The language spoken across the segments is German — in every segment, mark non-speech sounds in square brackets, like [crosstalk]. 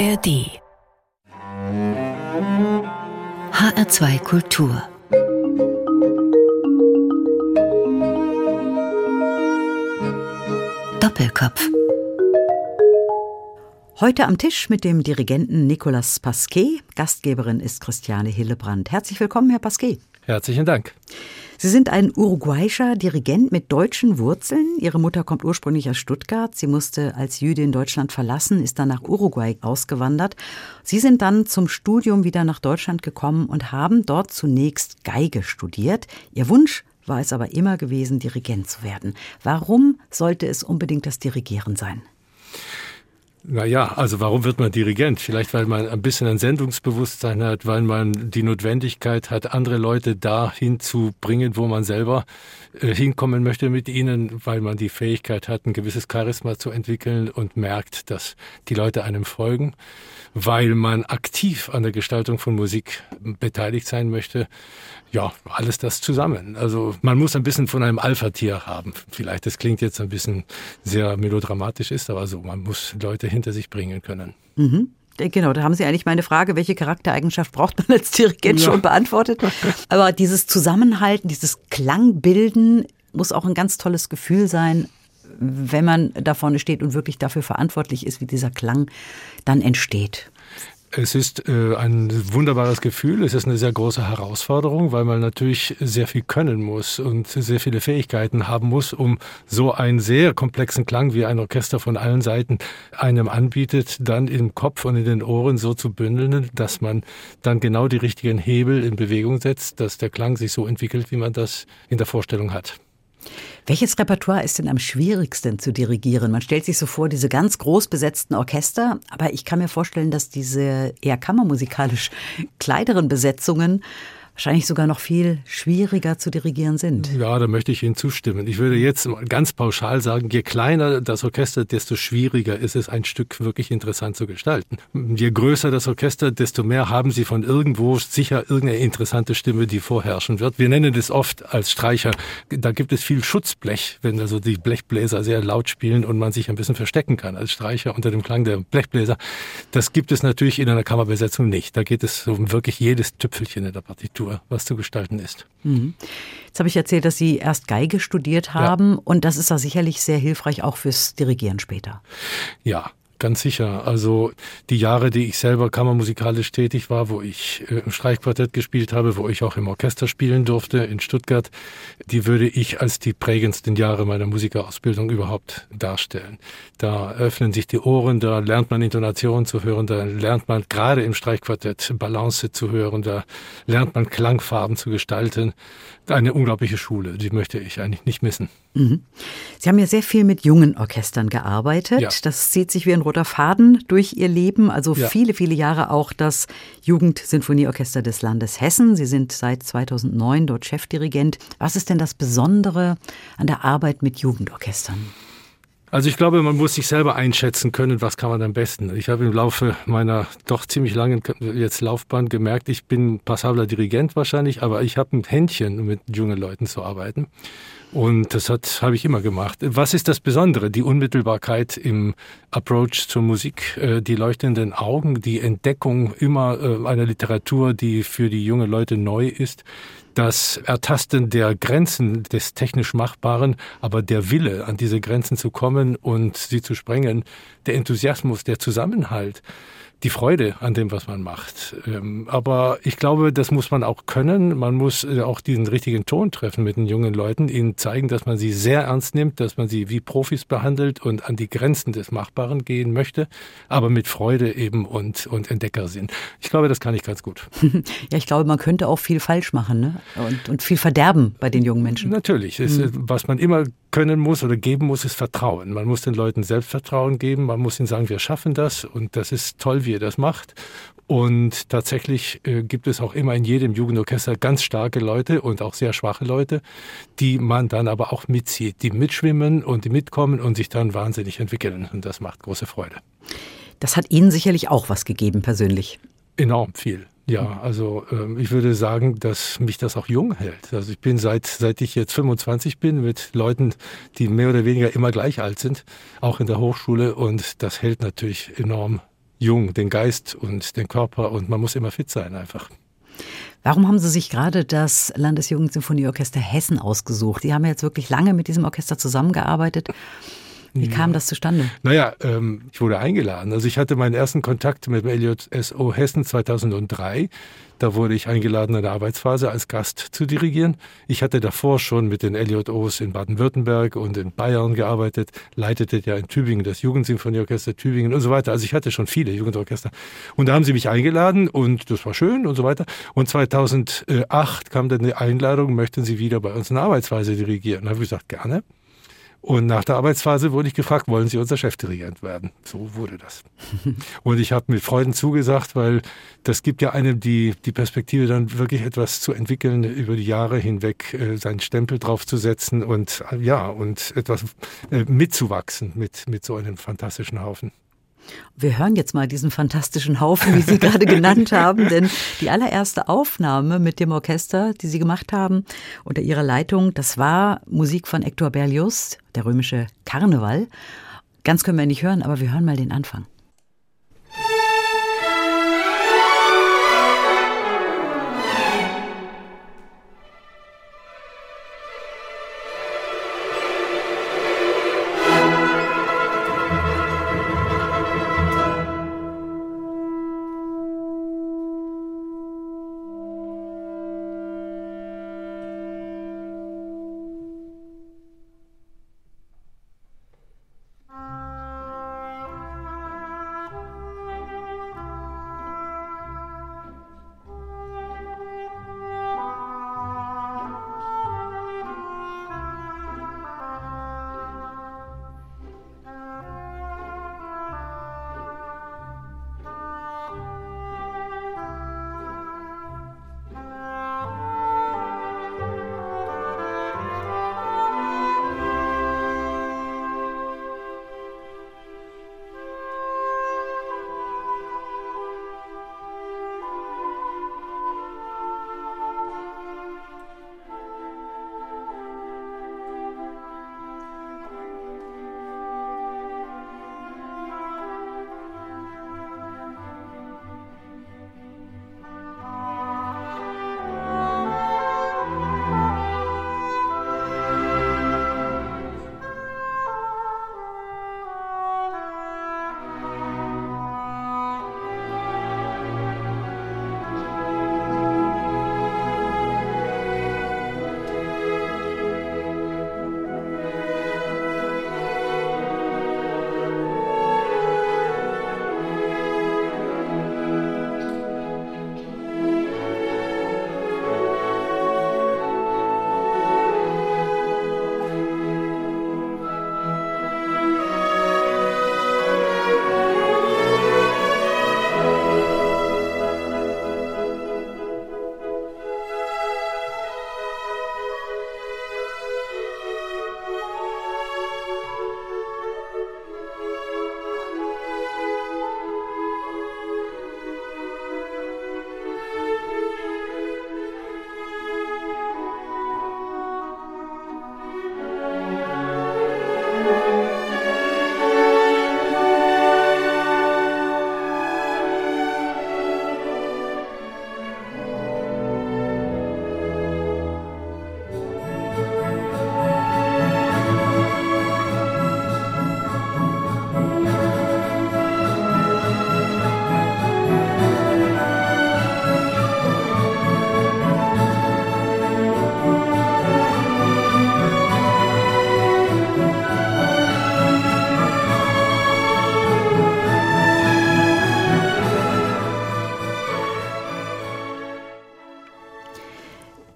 ARD HR2 Kultur Doppelkopf Heute am Tisch mit dem Dirigenten Nicolas Pasquet. Gastgeberin ist Christiane Hillebrand. Herzlich willkommen, Herr Pasquet. Herzlichen Dank. Sie sind ein uruguayischer Dirigent mit deutschen Wurzeln. Ihre Mutter kommt ursprünglich aus Stuttgart. Sie musste als Jüdin Deutschland verlassen, ist dann nach Uruguay ausgewandert. Sie sind dann zum Studium wieder nach Deutschland gekommen und haben dort zunächst Geige studiert. Ihr Wunsch war es aber immer gewesen, Dirigent zu werden. Warum sollte es unbedingt das Dirigieren sein? Naja, also warum wird man Dirigent? Vielleicht, weil man ein bisschen ein Sendungsbewusstsein hat, weil man die Notwendigkeit hat, andere Leute dahin zu bringen, wo man selber äh, hinkommen möchte mit ihnen, weil man die Fähigkeit hat, ein gewisses Charisma zu entwickeln und merkt, dass die Leute einem folgen, weil man aktiv an der Gestaltung von Musik beteiligt sein möchte. Ja, alles das zusammen. Also man muss ein bisschen von einem Alpha-Tier haben. Vielleicht, das klingt jetzt ein bisschen sehr melodramatisch, ist aber so. Man muss Leute hinter sich bringen können. Mhm. Genau, da haben Sie eigentlich meine Frage, welche Charaktereigenschaft braucht man als Dirigent ja. schon beantwortet. Aber dieses Zusammenhalten, dieses Klangbilden muss auch ein ganz tolles Gefühl sein, wenn man da vorne steht und wirklich dafür verantwortlich ist, wie dieser Klang dann entsteht. Es ist äh, ein wunderbares Gefühl. Es ist eine sehr große Herausforderung, weil man natürlich sehr viel können muss und sehr viele Fähigkeiten haben muss, um so einen sehr komplexen Klang, wie ein Orchester von allen Seiten einem anbietet, dann im Kopf und in den Ohren so zu bündeln, dass man dann genau die richtigen Hebel in Bewegung setzt, dass der Klang sich so entwickelt, wie man das in der Vorstellung hat. Welches Repertoire ist denn am schwierigsten zu dirigieren? Man stellt sich so vor, diese ganz groß besetzten Orchester, aber ich kann mir vorstellen, dass diese eher kammermusikalisch [laughs] kleineren Besetzungen wahrscheinlich sogar noch viel schwieriger zu dirigieren sind. Ja, da möchte ich Ihnen zustimmen. Ich würde jetzt ganz pauschal sagen, je kleiner das Orchester, desto schwieriger ist es, ein Stück wirklich interessant zu gestalten. Je größer das Orchester, desto mehr haben Sie von irgendwo sicher irgendeine interessante Stimme, die vorherrschen wird. Wir nennen das oft als Streicher, da gibt es viel Schutzblech, wenn also die Blechbläser sehr laut spielen und man sich ein bisschen verstecken kann als Streicher unter dem Klang der Blechbläser. Das gibt es natürlich in einer Kammerbesetzung nicht. Da geht es um wirklich jedes Tüpfelchen in der Partitur was zu gestalten ist. Mhm. Jetzt habe ich erzählt, dass Sie erst Geige studiert haben ja. und das ist ja sicherlich sehr hilfreich auch fürs Dirigieren später. Ja, Ganz sicher. Also die Jahre, die ich selber kammermusikalisch tätig war, wo ich äh, im Streichquartett gespielt habe, wo ich auch im Orchester spielen durfte in Stuttgart, die würde ich als die prägendsten Jahre meiner Musikerausbildung überhaupt darstellen. Da öffnen sich die Ohren, da lernt man Intonation zu hören, da lernt man gerade im Streichquartett Balance zu hören, da lernt man Klangfarben zu gestalten. Eine unglaubliche Schule, die möchte ich eigentlich nicht missen. Mhm. Sie haben ja sehr viel mit jungen Orchestern gearbeitet. Ja. Das zieht sich wie ein roter Faden durch Ihr Leben. Also ja. viele, viele Jahre auch das Jugendsinfonieorchester des Landes Hessen. Sie sind seit 2009 dort Chefdirigent. Was ist denn das Besondere an der Arbeit mit Jugendorchestern? Also ich glaube, man muss sich selber einschätzen können, was kann man am besten. Ich habe im Laufe meiner doch ziemlich langen jetzt Laufbahn gemerkt, ich bin passabler Dirigent wahrscheinlich, aber ich habe ein Händchen, mit jungen Leuten zu arbeiten. Und das habe ich immer gemacht. Was ist das Besondere? Die Unmittelbarkeit im Approach zur Musik, äh, die leuchtenden Augen, die Entdeckung immer äh, einer Literatur, die für die jungen Leute neu ist, das Ertasten der Grenzen des technisch Machbaren, aber der Wille, an diese Grenzen zu kommen und sie zu sprengen, der Enthusiasmus, der Zusammenhalt die Freude an dem, was man macht. Ähm, aber ich glaube, das muss man auch können. Man muss äh, auch diesen richtigen Ton treffen mit den jungen Leuten, ihnen zeigen, dass man sie sehr ernst nimmt, dass man sie wie Profis behandelt und an die Grenzen des Machbaren gehen möchte, aber mit Freude eben und, und Entdecker sind. Ich glaube, das kann ich ganz gut. [laughs] Ja, ich glaube, man könnte auch viel falsch machen ne? und, und viel verderben bei den jungen Menschen. Natürlich. Mhm. Ist, was man immer können muss oder geben muss, ist Vertrauen. Man muss den Leuten Selbstvertrauen geben, man muss ihnen sagen, wir schaffen das und das ist toll, wie ihr das macht. Und tatsächlich äh, gibt es auch immer in jedem Jugendorchester ganz starke Leute und auch sehr schwache Leute, die man dann aber auch mitzieht, die mitschwimmen und die mitkommen und sich dann wahnsinnig entwickeln. Und das macht große Freude. Das hat Ihnen sicherlich auch was gegeben persönlich. Enorm viel. Ja, also ähm, ich würde sagen, dass mich das auch jung hält. Also ich bin seit, seit ich jetzt 25 bin mit Leuten, die mehr oder weniger immer gleich alt sind, auch in der Hochschule und das hält natürlich enorm jung, den Geist und den Körper und man muss immer fit sein einfach. Warum haben Sie sich gerade das Landesjugendsinfonieorchester Hessen ausgesucht? Sie haben ja jetzt wirklich lange mit diesem Orchester zusammengearbeitet. Wie kam das zustande? Naja, ähm, ich wurde eingeladen. Also ich hatte meinen ersten Kontakt mit dem LJSO Hessen 2003. Da wurde ich eingeladen, eine Arbeitsphase als Gast zu dirigieren. Ich hatte davor schon mit den LJOs in Baden-Württemberg und in Bayern gearbeitet, leitete ja in Tübingen das Jugendsinfonieorchester Tübingen und so weiter. Also ich hatte schon viele Jugendorchester. Und da haben sie mich eingeladen und das war schön und so weiter. Und 2008 kam dann die Einladung, möchten Sie wieder bei uns eine Arbeitsphase dirigieren? Da habe ich gesagt, gerne. Und nach der Arbeitsphase wurde ich gefragt, wollen Sie unser Chefdirigent werden? So wurde das. [laughs] Und ich habe mit Freuden zugesagt, weil das gibt ja einem die, die Perspektive, dann wirklich etwas zu entwickeln, über die Jahre hinweg äh, seinen Stempel draufzusetzen und äh, ja, und etwas äh, mitzuwachsen mit, mit so einem fantastischen Haufen. Wir hören jetzt mal diesen fantastischen Haufen, wie Sie [laughs] gerade genannt haben, denn die allererste Aufnahme mit dem Orchester, die Sie gemacht haben, unter Ihrer Leitung, das war Musik von Hector Berlioz, der römische Karneval. Ganz können wir nicht hören, aber wir hören mal den Anfang.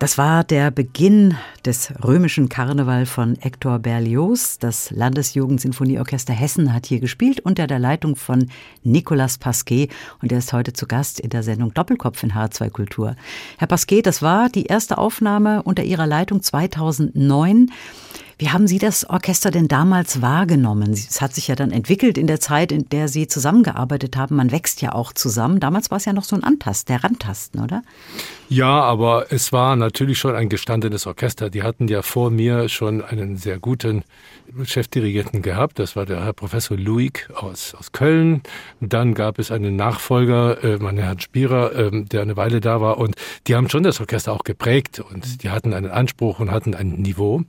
Das war der Beginn des römischen Karneval von Hector Berlioz. Das Landesjugendsinfonieorchester Hessen hat hier gespielt unter der Leitung von Nicolas Pasquet und er ist heute zu Gast in der Sendung Doppelkopf in H2 Kultur. Herr Pasquet, das war die erste Aufnahme unter Ihrer Leitung 2009. Wie haben Sie das Orchester denn damals wahrgenommen? Es hat sich ja dann entwickelt in der Zeit, in der Sie zusammengearbeitet haben. Man wächst ja auch zusammen. Damals war es ja noch so ein Antast, der Rantasten, oder? Ja, aber es war natürlich schon ein gestandenes Orchester. Die hatten ja vor mir schon einen sehr guten Chefdirigenten gehabt. Das war der Herr Professor Luig aus, aus Köln. Dann gab es einen Nachfolger, äh, mein Herrn Spierer, äh, der eine Weile da war. Und die haben schon das Orchester auch geprägt und die hatten einen Anspruch und hatten ein Niveau.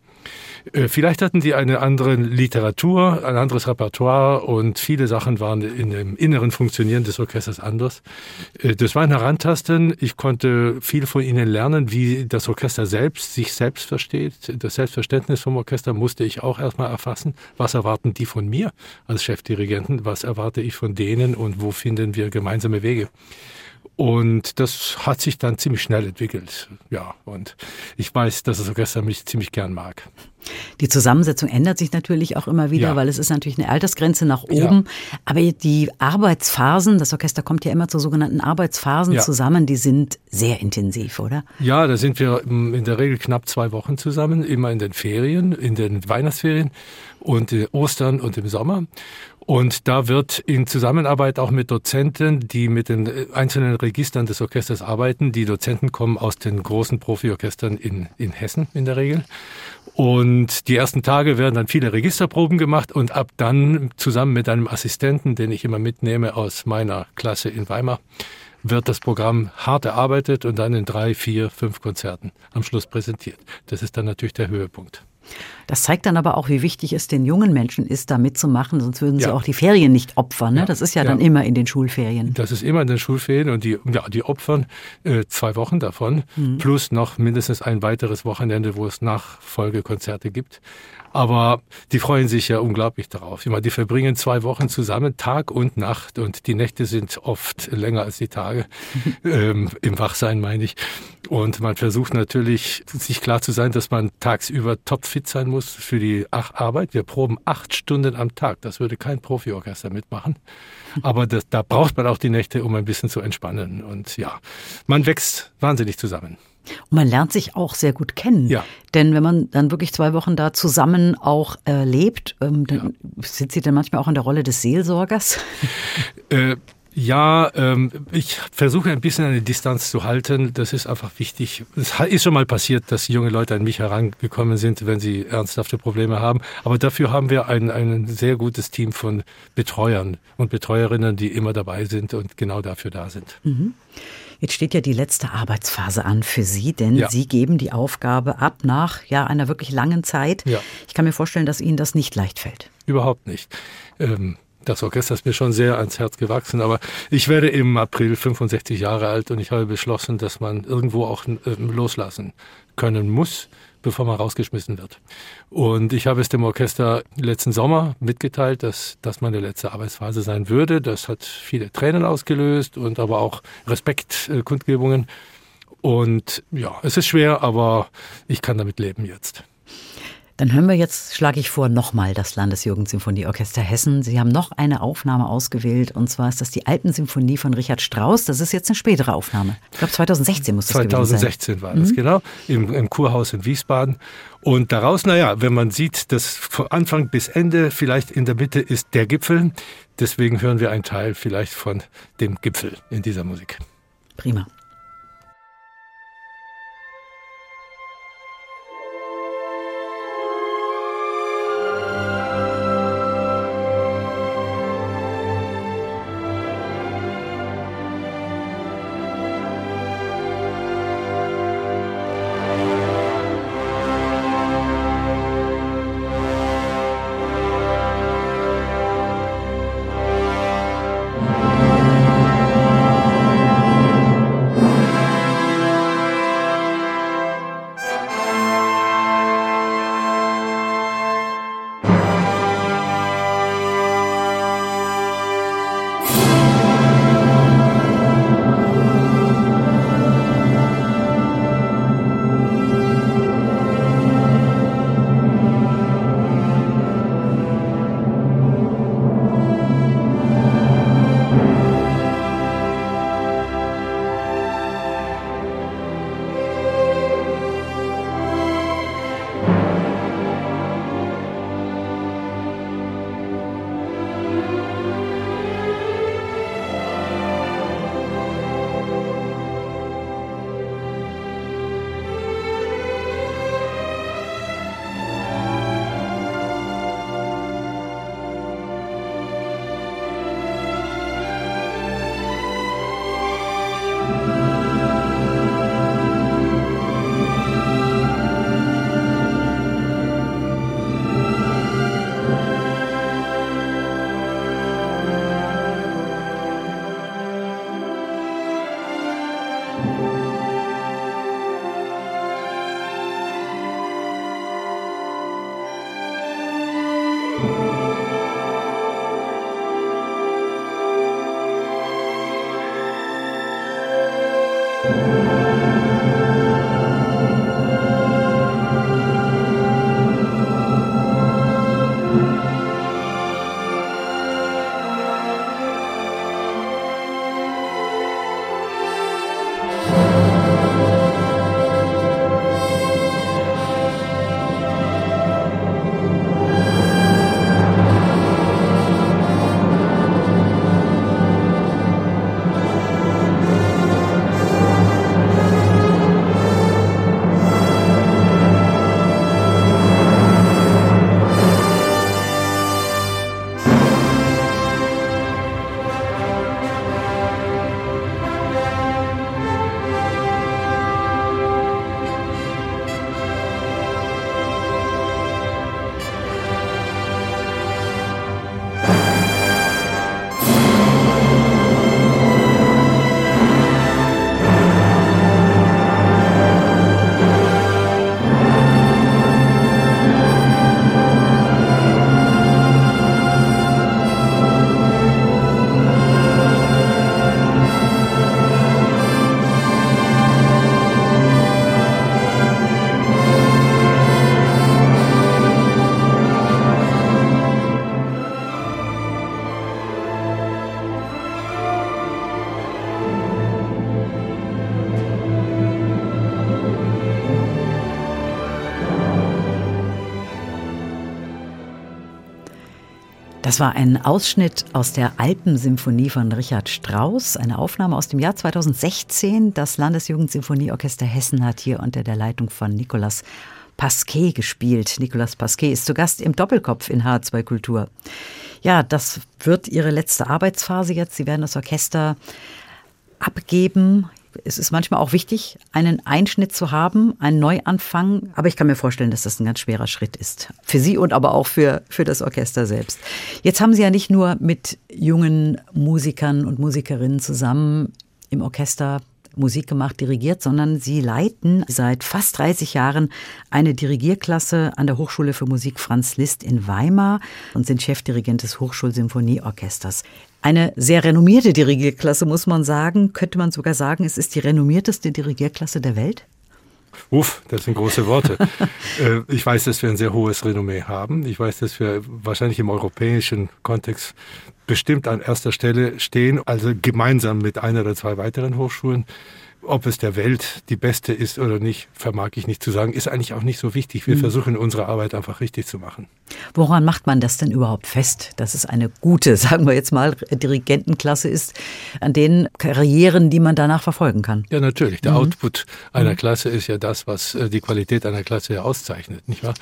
Äh, vielleicht hatten die eine andere Literatur, ein anderes Repertoire und viele Sachen waren in dem inneren Funktionieren des Orchesters anders. Äh, das war ein Herantasten. Ich konnte viel von ihnen lernen, wie das Orchester selbst sich selbst versteht. Das Selbstverständnis vom Orchester musste ich auch erstmal erfassen. Was erwarten die von mir als Chefdirigenten? Was erwarte ich von denen und wo finden wir gemeinsame Wege? Und das hat sich dann ziemlich schnell entwickelt. Ja, und ich weiß, dass das Orchester mich ziemlich gern mag. Die Zusammensetzung ändert sich natürlich auch immer wieder, ja. weil es ist natürlich eine Altersgrenze nach oben. Ja. Aber die Arbeitsphasen, das Orchester kommt ja immer zu sogenannten Arbeitsphasen ja. zusammen, die sind sehr intensiv, oder? Ja, da sind wir in der Regel knapp zwei Wochen zusammen, immer in den Ferien, in den Weihnachtsferien und Ostern und im Sommer. Und da wird in Zusammenarbeit auch mit Dozenten, die mit den äh, einzelnen Registern des Orchesters arbeiten, die Dozenten kommen aus den großen Profiorchestern in, in Hessen in der Regel. Und die ersten Tage werden dann viele Registerproben gemacht und ab dann zusammen mit einem Assistenten, den ich immer mitnehme aus meiner Klasse in Weimar, wird das Programm hart erarbeitet und dann in drei, vier, fünf Konzerten am Schluss präsentiert. Das ist dann natürlich der Höhepunkt. Das zeigt dann aber auch, wie wichtig es den jungen Menschen ist, da mitzumachen, sonst würden sie ja. auch die Ferien nicht opfern. Ne? Ja. Das ist ja, ja, dann immer in den Schulferien. Das ist immer in den Schulferien und die, ja, die opfern äh, zwei Wochen davon, mhm. plus noch mindestens ein weiteres Wochenende, wo es Nachfolgekonzerte gibt. Aber die freuen sich ja unglaublich darauf. Ich meine, die verbringen zwei Wochen zusammen, Tag und Nacht. Und die Nächte sind oft länger als die Tage. [laughs] ähm, Im Wachsein meine ich. Und man versucht natürlich, sich klar zu sein, dass man tagsüber topfit sein muss für die Arbeit. Wir proben acht Stunden am Tag. Das würde kein Profiorchester mitmachen. Aber das, da braucht man auch die Nächte, um ein bisschen zu entspannen. Und ja, man wächst wahnsinnig zusammen. Und man lernt sich auch sehr gut kennen. Ja. Denn wenn man dann wirklich zwei Wochen da zusammen auch äh, lebt, ähm, dann ja. sind Sie dann manchmal auch in der Rolle des Seelsorgers? Äh, ja, ähm, ich versuche ein bisschen eine Distanz zu halten. Das ist einfach wichtig. Es ist schon mal passiert, dass junge Leute an mich herangekommen sind, wenn sie ernsthafte Probleme haben. Aber dafür haben wir ein, ein sehr gutes Team von Betreuern und Betreuerinnen, die immer dabei sind und genau dafür da sind. Mhm. Jetzt steht ja die letzte Arbeitsphase an für Sie, denn ja. Sie geben die Aufgabe ab nach ja, einer wirklich langen Zeit. Ja. Ich kann mir vorstellen, dass Ihnen das nicht leicht fällt. Überhaupt nicht. Ähm, das Orchester ist mir schon sehr ans Herz gewachsen, aber ich werde im April 65 Jahre alt und ich habe beschlossen, dass man irgendwo auch ähm, loslassen können muss bevor man rausgeschmissen wird. Und ich habe es dem Orchester letzten Sommer mitgeteilt, dass das meine letzte Arbeitsphase sein würde. Das hat viele Tränen ausgelöst und aber auch Respektkundgebungen. Und ja, es ist schwer, aber ich kann damit leben jetzt. Dann hören wir jetzt, schlage ich vor, nochmal das Landesjugendsymphonieorchester Hessen. Sie haben noch eine Aufnahme ausgewählt und zwar ist das die Alpensymphonie von Richard Strauss. Das ist jetzt eine spätere Aufnahme. Ich glaube 2016 muss das 2016 war das, mhm. genau, im, im Kurhaus in Wiesbaden. Und daraus, naja, wenn man sieht, dass von Anfang bis Ende vielleicht in der Mitte ist der Gipfel, deswegen hören wir einen Teil vielleicht von dem Gipfel in dieser Musik. Prima. Das war ein Ausschnitt aus der Alpensymphonie von Richard Strauss, eine Aufnahme aus dem Jahr 2016. Das Landesjugendsinfonieorchester Hessen hat hier unter der Leitung von Nicolas Pasquet gespielt. Nicolas Pasquet ist zu Gast im Doppelkopf in H2 Kultur. Ja, das wird Ihre letzte Arbeitsphase jetzt. Sie werden das Orchester abgeben es ist manchmal auch wichtig, einen Einschnitt zu haben, einen Neuanfang. Aber ich kann mir vorstellen, dass das ein ganz schwerer Schritt ist. Für Sie und aber auch für, für das Orchester selbst. Jetzt haben Sie ja nicht nur mit jungen Musikern und Musikerinnen zusammen im Orchester Musik gemacht, dirigiert, sondern Sie leiten seit fast 30 Jahren eine Dirigierklasse an der Hochschule für Musik Franz Liszt in Weimar und sind Chefdirigent des Hochschulsymphonieorchesters. Eine sehr renommierte Dirigierklasse, muss man sagen. Könnte man sogar sagen, es ist die renommierteste Dirigierklasse der Welt? Uff, das sind große Worte. [laughs] Äh, ich weiß, dass wir ein sehr hohes Renommee haben. Ich weiß, dass wir wahrscheinlich im europäischen Kontext bestimmt an erster Stelle stehen, also gemeinsam mit einer oder zwei weiteren Hochschulen. Ob es der Welt die beste ist oder nicht, vermag ich nicht zu sagen. Ist eigentlich auch nicht so wichtig. Wir mhm. versuchen unsere Arbeit einfach richtig zu machen. Woran macht man das denn überhaupt fest, dass es eine gute, [laughs] sagen wir jetzt mal, Dirigentenklasse ist, an den Karrieren, die man danach verfolgen kann? Ja, natürlich. Der mhm. Output einer mhm. Klasse ist ja das, was äh, die Qualität einer Klasse ja auszeichnet, nicht wahr?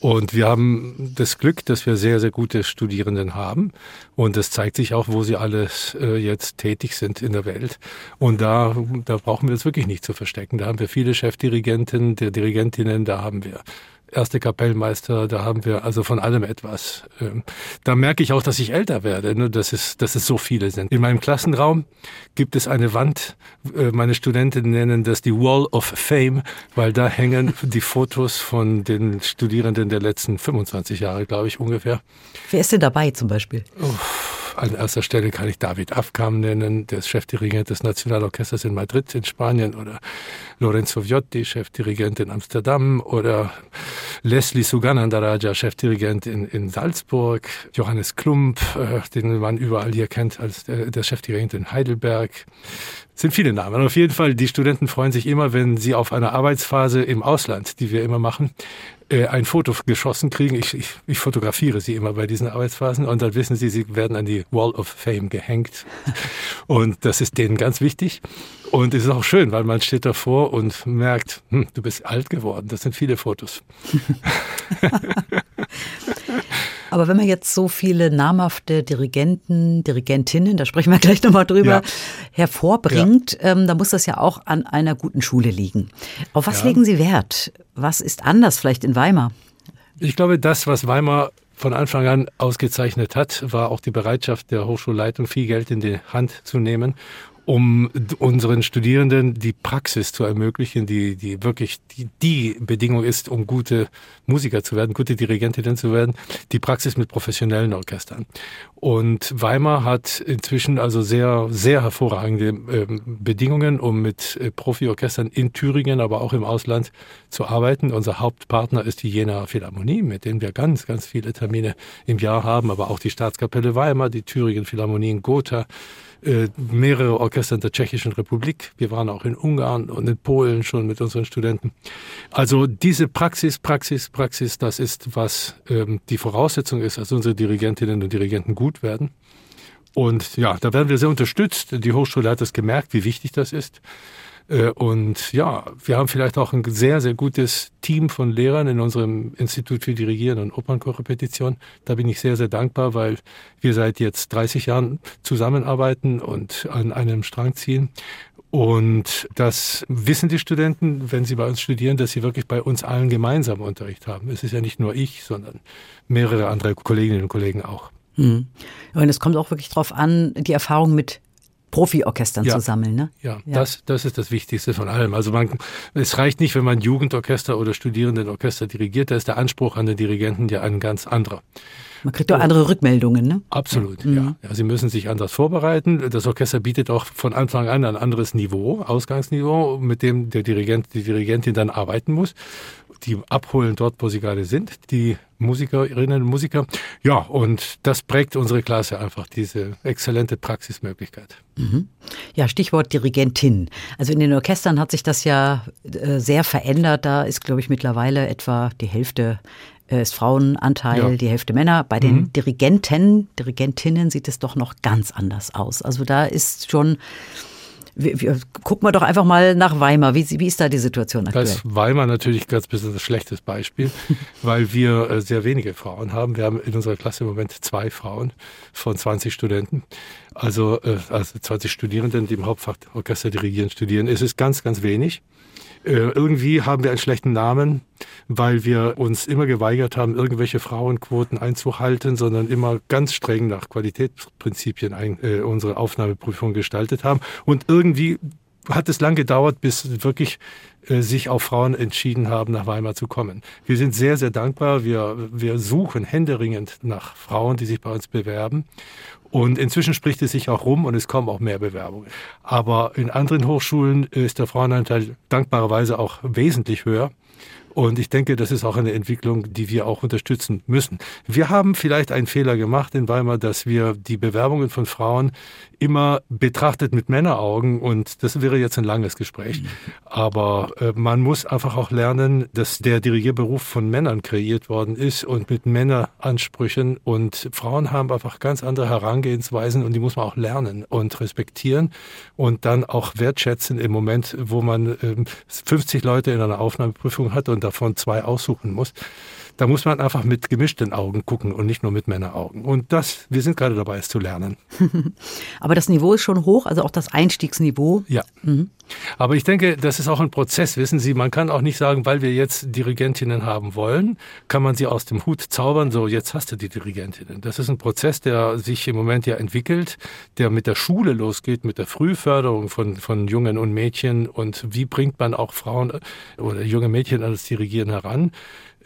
Und wir haben das Glück, dass wir sehr, sehr gute Studierenden haben. Und das zeigt sich auch, wo sie alles äh, jetzt tätig sind in der Welt. Und da, da brauchen wir es wirklich nicht zu verstecken. Da haben wir viele Chefdirigenten, der Dirigentinnen, da haben wir erste Kapellmeister, da haben wir also von allem etwas. Ähm, da merke ich auch, dass ich älter werde, ne, dass, es, dass es so viele sind. In meinem Klassenraum gibt es eine Wand, äh, meine Studenten nennen das die Wall of Fame, weil da hängen [laughs] die Fotos von den Studierenden der letzten 25 Jahre, glaube ich, ungefähr. Wer ist denn dabei zum Beispiel? Uff an erster Stelle kann ich David Afkam nennen, der ist Chefdirigent des Nationalorchesters in Madrid in Spanien oder Lorenzo Viotti, Chefdirigent in Amsterdam oder Leslie Suganandaraja, Chefdirigent in, in Salzburg, Johannes Klump, äh, den man überall hier kennt als der, der Chefdirigent in Heidelberg. Sind viele Namen. auf jeden Fall, die Studenten freuen sich immer, wenn sie auf einer Arbeitsphase im Ausland, die wir immer machen, äh, ein Foto geschossen kriegen. Ich, ich, ich fotografiere sie immer bei diesen Arbeitsphasen und dann wissen sie, sie werden an die Wall of Fame gehängt. [laughs] Und das ist denen ganz wichtig. Und es ist auch schön, weil man steht davor und merkt, hm, du bist alt geworden. Das sind viele Fotos. [laughs] Aber wenn man jetzt so viele namhafte Dirigenten, Dirigentinnen, da sprechen wir [laughs] gleich nochmal drüber, ja. hervorbringt, ja. Ähm, da muss das ja auch an einer guten Schule liegen. Auf was ja. legen Sie Wert? Was ist anders vielleicht in Weimar? Ich glaube, das, was Weimar von Anfang an ausgezeichnet hat, war auch die Bereitschaft der Hochschulleitung, viel Geld in die Hand zu nehmen um unseren Studierenden die Praxis zu ermöglichen, die, die wirklich die, die Bedingung ist, um gute Musiker zu werden, gute Dirigentinnen zu werden, die Praxis mit professionellen Orchestern. Und Weimar hat inzwischen also sehr, sehr hervorragende äh, Bedingungen, um mit äh, Profiorchestern in Thüringen, aber auch im Ausland zu arbeiten. Unser Hauptpartner ist die Jena Philharmonie, mit denen wir ganz, ganz viele Termine im Jahr haben, aber auch die Staatskapelle Weimar, die Thüringen Philharmonie in Gotha, äh, mehrere Orchester in der Tschechischen Republik. Wir waren auch in Ungarn und in Polen schon mit unseren Studenten. Also diese Praxis, Praxis, Praxis, das ist, was ähm, die Voraussetzung ist, dass unsere Dirigentinnen und Dirigenten gut werden. Und ja, da werden wir sehr unterstützt. Die Hochschule hat das gemerkt, wie wichtig das ist. Äh, und ja, wir haben vielleicht auch ein sehr, sehr gutes Team von Lehrern in unserem Institut für Dirigieren und Opernkorrepetition. Da bin ich sehr, sehr dankbar, weil wir seit jetzt 30 Jahren zusammenarbeiten und an einem Strang ziehen. Und das wissen die Studenten, wenn sie bei uns studieren, dass sie wirklich bei uns allen gemeinsam Unterricht haben. Es ist ja nicht nur ich, sondern mehrere andere Kolleginnen und Kollegen auch. Und es kommt auch wirklich darauf an, die Erfahrung mit Profiorchestern ja. zu sammeln. Ne? Ja, ja, Das, das ist das Wichtigste von allem. Also man, es reicht nicht, wenn man Jugendorchester oder Studierendenorchester dirigiert, da ist der Anspruch an den Dirigenten ja ein ganz anderer. Man kriegt auch andere Rückmeldungen, ne? Absolut, ja. Mhm. ja. Sie müssen sich anders vorbereiten. Das Orchester bietet auch von Anfang an ein anderes Niveau, Ausgangsniveau, mit dem der Dirigent, die Dirigentin dann arbeiten muss die abholen dort, wo sie gerade sind, die Musikerinnen und Musiker. Ja, und das prägt unsere Klasse einfach, diese exzellente Praxismöglichkeit. Mhm. Ja, Stichwort Dirigentin. Also in den Orchestern hat sich das ja äh, sehr verändert. Da ist, glaube ich, mittlerweile etwa die Hälfte äh, ist Frauenanteil, ja. die Hälfte Männer. Bei den mhm. Dirigenten, Dirigentinnen sieht es doch noch ganz anders aus. Also da ist schon wir, wir, gucken wir doch einfach mal nach Weimar. Wie, wie ist da die Situation aktuell? Da ist Weimar natürlich ganz besonders schlechtes Beispiel, [laughs] weil wir äh, sehr wenige Frauen haben. Wir haben in unserer Klasse im Moment zwei Frauen von 20 Studenten. Also, äh, also 20 Studierenden, die im Hauptfach Orchester dirigieren, studieren. Es ist ganz, ganz wenig. Äh, irgendwie haben wir einen schlechten Namen, weil wir uns immer geweigert haben, irgendwelche Frauenquoten einzuhalten, sondern immer ganz streng nach Qualitätsprinzipien ein, äh, unsere Aufnahmeprüfung gestaltet haben. Und irgendwie hat es lang gedauert, bis wirklich äh, sich auch Frauen entschieden haben, nach Weimar zu kommen. Wir sind sehr, sehr dankbar. Wir, wir suchen händeringend nach Frauen, die sich bei uns bewerben. Und inzwischen spricht es sich auch rum und es kommen auch mehr Bewerbungen. Aber in anderen Hochschulen ist der Frauenanteil dankbarerweise auch wesentlich höher. Und ich denke, das ist auch eine Entwicklung, die wir auch unterstützen müssen. Wir haben vielleicht einen Fehler gemacht in Weimar, dass wir die Bewerbungen von Frauen immer betrachtet mit Männeraugen und das wäre jetzt ein langes Gespräch. Aber äh, man muss einfach auch lernen, dass der Dirigierberuf von Männern kreiert worden ist und mit Männeransprüchen und Frauen haben einfach ganz andere Herangehensweisen und die muss man auch lernen und respektieren und dann auch wertschätzen im Moment, wo man äh, 50 Leute in einer Aufnahmeprüfung hat und davon zwei aussuchen muss. Da muss man einfach mit gemischten Augen gucken und nicht nur mit Männeraugen. Und das, wir sind gerade dabei, es zu lernen. [laughs] Aber das Niveau ist schon hoch, also auch das Einstiegsniveau. Ja. Mhm. Aber ich denke, das ist auch ein Prozess. Wissen Sie, man kann auch nicht sagen, weil wir jetzt Dirigentinnen haben wollen, kann man sie aus dem Hut zaubern, so jetzt hast du die Dirigentinnen. Das ist ein Prozess, der sich im Moment ja entwickelt, der mit der Schule losgeht, mit der Frühförderung von, von Jungen und Mädchen und wie bringt man auch Frauen oder junge Mädchen an das Dirigieren heran.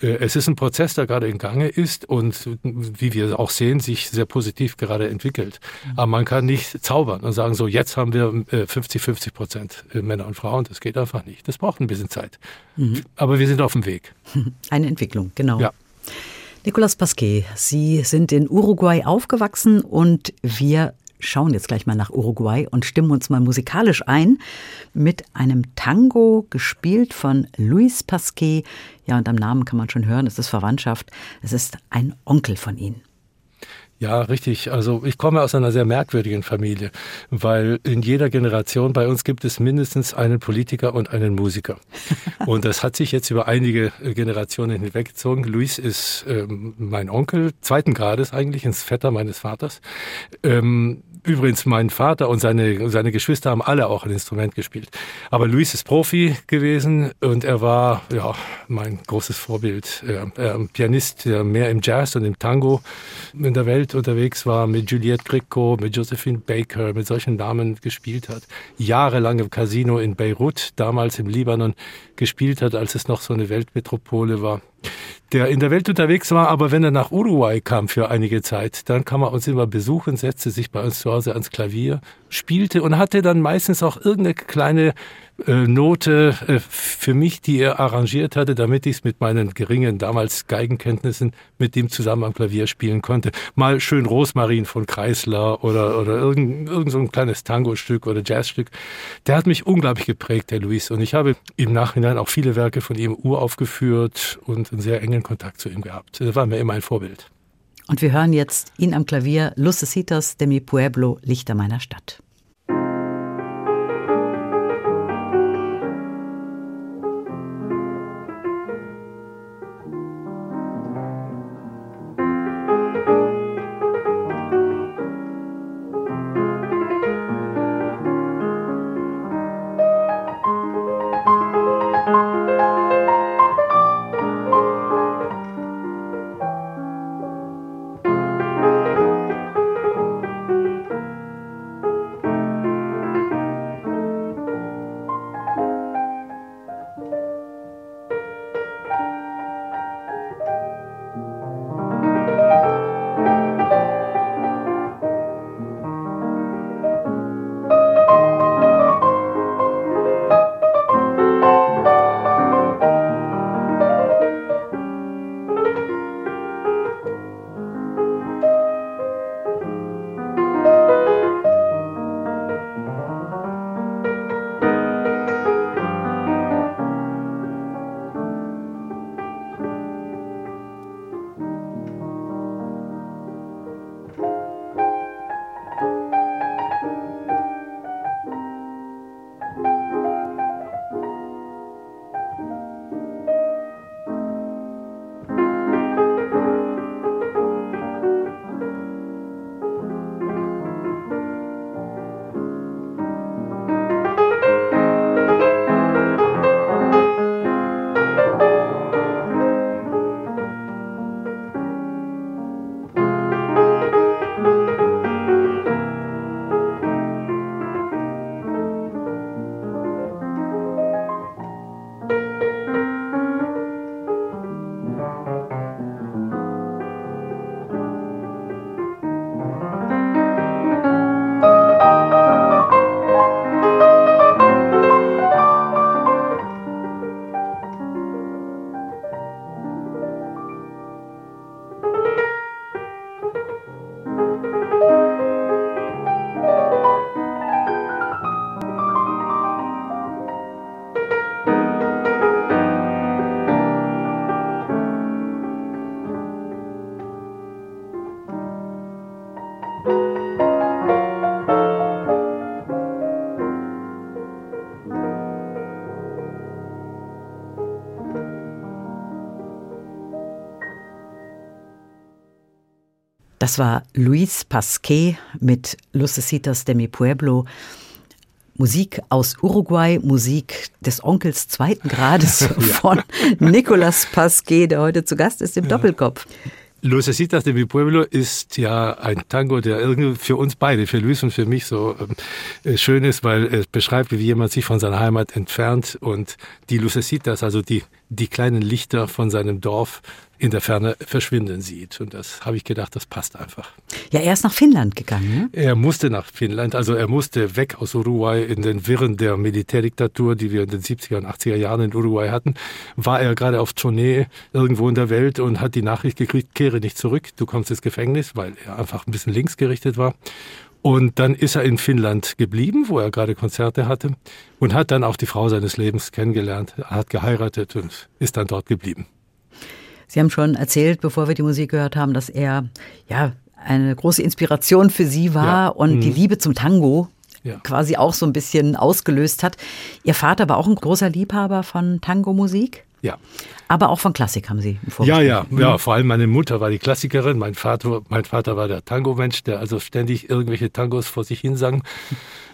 Äh, es ist ein Prozess, der gerade in Gange ist und wie wir auch sehen, sich sehr positiv gerade entwickelt. Mhm. Aber man kann nicht zaubern und sagen, so jetzt haben wir 50-50 äh, Prozent äh, Männer und Frauen. Das geht einfach nicht. Das braucht ein bisschen Zeit. Mhm. Aber wir sind auf dem Weg. [laughs] Eine Entwicklung, genau. Ja. Nicolas Pasquet, Sie sind in Uruguay aufgewachsen und wir schauen jetzt gleich mal nach Uruguay und stimmen uns mal musikalisch ein mit einem Tango gespielt von Luis Pasquet. Ja, und am Namen kann man schon hören, es ist Verwandtschaft. Es ist ein Onkel von Ihnen. Ja, richtig. Also ich komme aus einer sehr merkwürdigen Familie, weil in jeder Generation bei uns gibt es mindestens einen Politiker und einen Musiker. [laughs] Und das hat sich jetzt über einige Generationen hinweggezogen. Luis ist ähm, mein Onkel, zweiten Grades eigentlich, ins Vetter meines Vaters. Ähm, Übrigens, mein Vater und seine, seine Geschwister haben alle auch ein Instrument gespielt. Aber Luis ist Profi gewesen und er war ja mein großes Vorbild. Er, er, Pianist, der mehr im Jazz und im Tango in der Welt unterwegs war, mit Juliette Gricko, mit Josephine Baker, mit solchen Namen gespielt hat. Jahrelang im Casino in Beirut, damals im Libanon, gespielt hat, als es noch so eine Weltmetropole war der in der Welt unterwegs war, aber wenn er nach Uruguay kam für einige Zeit, dann kam er uns immer besuchen, setzte sich bei uns zu Hause ans Klavier, spielte und hatte dann meistens auch irgendeine kleine äh, Note äh, für mich, die er arrangiert hatte, damit ich es mit meinen geringen damals Geigenkenntnissen mit dem zusammen am Klavier spielen konnte. Mal schön Rosmarin von Kreisler oder, oder irgend, irgend so ein kleines Tango-Stück oder Jazzstück. Der hat mich unglaublich geprägt, der Luis. Und ich habe im Nachhinein auch viele Werke von ihm uraufgeführt und einen sehr engen Kontakt zu ihm gehabt. Er war mir immer ein Vorbild. Und wir hören jetzt ihn am Klavier Lucecitas de mi Pueblo, Lichter meiner Stadt. Das war Luis Pasquet mit Lucecitas de mi Pueblo. Musik aus Uruguay, Musik des Onkels zweiten Grades [laughs] von Nicolas Pasquet, der heute zu Gast ist im ja. Doppelkopf. Lucecitas de mi Pueblo ist ja ein Tango, der irgendwie für uns beide, für Luis und für mich so äh, schön ist, weil es beschreibt, wie jemand sich von seiner Heimat entfernt und die Lucecitas, also die, die kleinen Lichter von seinem Dorf in der Ferne verschwinden sieht. Und das habe ich gedacht, das passt einfach. Ja, er ist nach Finnland gegangen. Ne? Er musste nach Finnland, also er musste weg aus Uruguay in den Wirren der Militärdiktatur, die wir in den 70er und 80er Jahren in Uruguay hatten. War er gerade auf Tournee irgendwo in der Welt und hat die Nachricht gekriegt, kehre nicht zurück, du kommst ins Gefängnis, weil er einfach ein bisschen linksgerichtet war. Und dann ist er in Finnland geblieben, wo er gerade Konzerte hatte und hat dann auch die Frau seines Lebens kennengelernt, hat geheiratet und ist dann dort geblieben. Sie haben schon erzählt, bevor wir die Musik gehört haben, dass er ja eine große Inspiration für Sie war ja. und mhm. die Liebe zum Tango ja. quasi auch so ein bisschen ausgelöst hat. Ihr Vater war auch ein großer Liebhaber von Tango-Musik? Ja. Aber auch von Klassik haben Sie im Ja, ja, mhm. ja. Vor allem meine Mutter war die Klassikerin, mein Vater, mein Vater war der Tango-Mensch, der also ständig irgendwelche Tangos vor sich hinsang.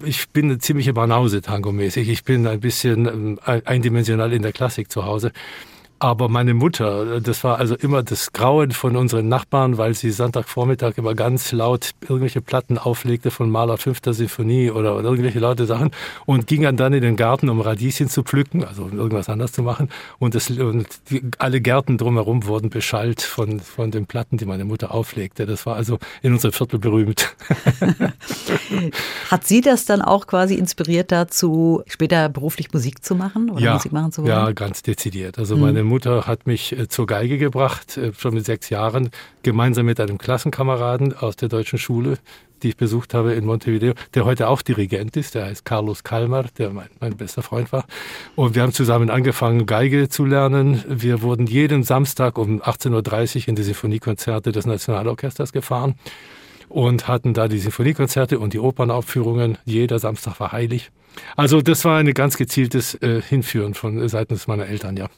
Ich bin eine ziemliche Banause tangomäßig. Ich bin ein bisschen ähm, eindimensional in der Klassik zu Hause. Aber meine Mutter, das war also immer das Grauen von unseren Nachbarn, weil sie Sonntagvormittag immer ganz laut irgendwelche Platten auflegte von Maler Fünfter Sinfonie oder, oder irgendwelche laute Sachen und ging dann in den Garten, um Radieschen zu pflücken, also irgendwas anderes zu machen. Und, das, und die, alle Gärten drumherum wurden beschallt von, von den Platten, die meine Mutter auflegte. Das war also in unserem Viertel berühmt. [laughs] Hat sie das dann auch quasi inspiriert dazu, später beruflich Musik zu machen oder ja, Musik machen zu wollen? Ja, ganz dezidiert. Also meine Mutter hat mich äh, zur Geige gebracht, äh, schon mit sechs Jahren, gemeinsam mit einem Klassenkameraden aus der deutschen Schule, die ich besucht habe in Montevideo, der heute auch Dirigent ist, der heißt Carlos Kalmar, der mein, mein bester Freund war. Und wir haben zusammen angefangen, Geige zu lernen. Wir wurden jeden Samstag um 18.30 Uhr in die Sinfoniekonzerte des Nationalorchesters gefahren und hatten da die Sinfoniekonzerte und die Opernaufführungen. Jeder Samstag war heilig. Also das war ein ganz gezieltes äh, Hinführen von äh, seitens meiner Eltern, ja.